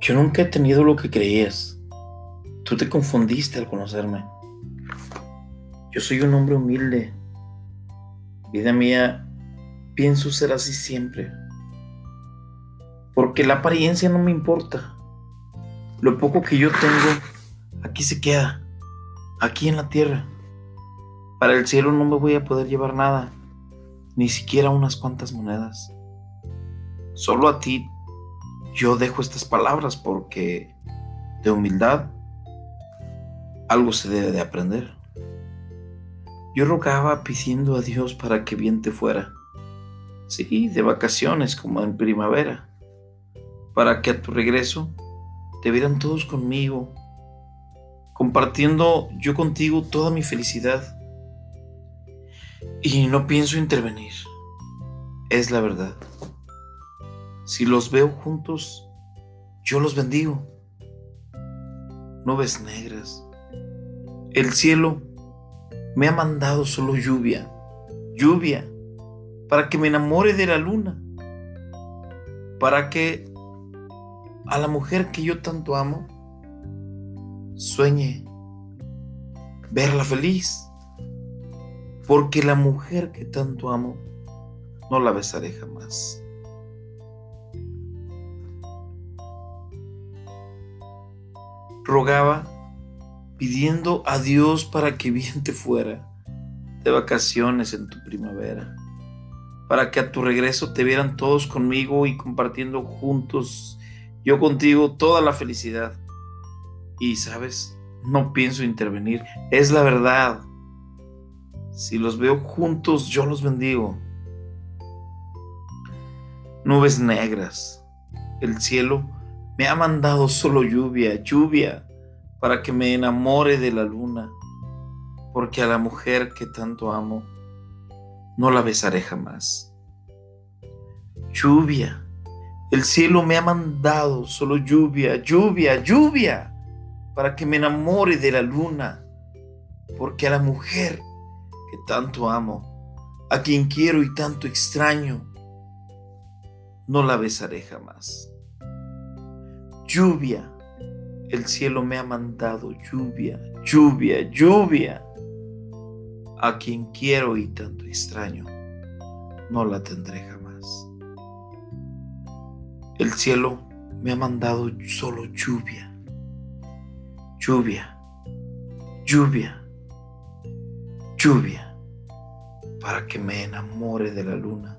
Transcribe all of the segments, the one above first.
Yo nunca he tenido lo que creías. Tú te confundiste al conocerme. Yo soy un hombre humilde. Vida mía, pienso ser así siempre. Porque la apariencia no me importa. Lo poco que yo tengo, aquí se queda. Aquí en la tierra. Para el cielo no me voy a poder llevar nada. Ni siquiera unas cuantas monedas. Solo a ti yo dejo estas palabras porque de humildad algo se debe de aprender. Yo rogaba pidiendo a Dios para que bien te fuera. Sí, de vacaciones como en primavera. Para que a tu regreso te vieran todos conmigo, compartiendo yo contigo toda mi felicidad. Y no pienso intervenir. Es la verdad. Si los veo juntos, yo los bendigo. Nubes negras. El cielo me ha mandado solo lluvia, lluvia, para que me enamore de la luna, para que a la mujer que yo tanto amo sueñe verla feliz, porque la mujer que tanto amo no la besaré jamás. Rogaba pidiendo a Dios para que bien te fuera de vacaciones en tu primavera, para que a tu regreso te vieran todos conmigo y compartiendo juntos, yo contigo, toda la felicidad. Y sabes, no pienso intervenir, es la verdad. Si los veo juntos, yo los bendigo. Nubes negras, el cielo me ha mandado solo lluvia, lluvia, para que me enamore de la luna, porque a la mujer que tanto amo no la besaré jamás. Lluvia, el cielo me ha mandado solo lluvia, lluvia, lluvia, para que me enamore de la luna, porque a la mujer que tanto amo, a quien quiero y tanto extraño, no la besaré jamás. Lluvia, el cielo me ha mandado lluvia, lluvia, lluvia. A quien quiero y tanto extraño, no la tendré jamás. El cielo me ha mandado solo lluvia, lluvia, lluvia, lluvia, para que me enamore de la luna,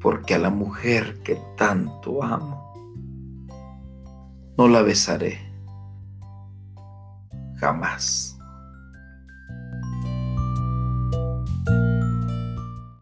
porque a la mujer que tanto amo, no la besaré jamás.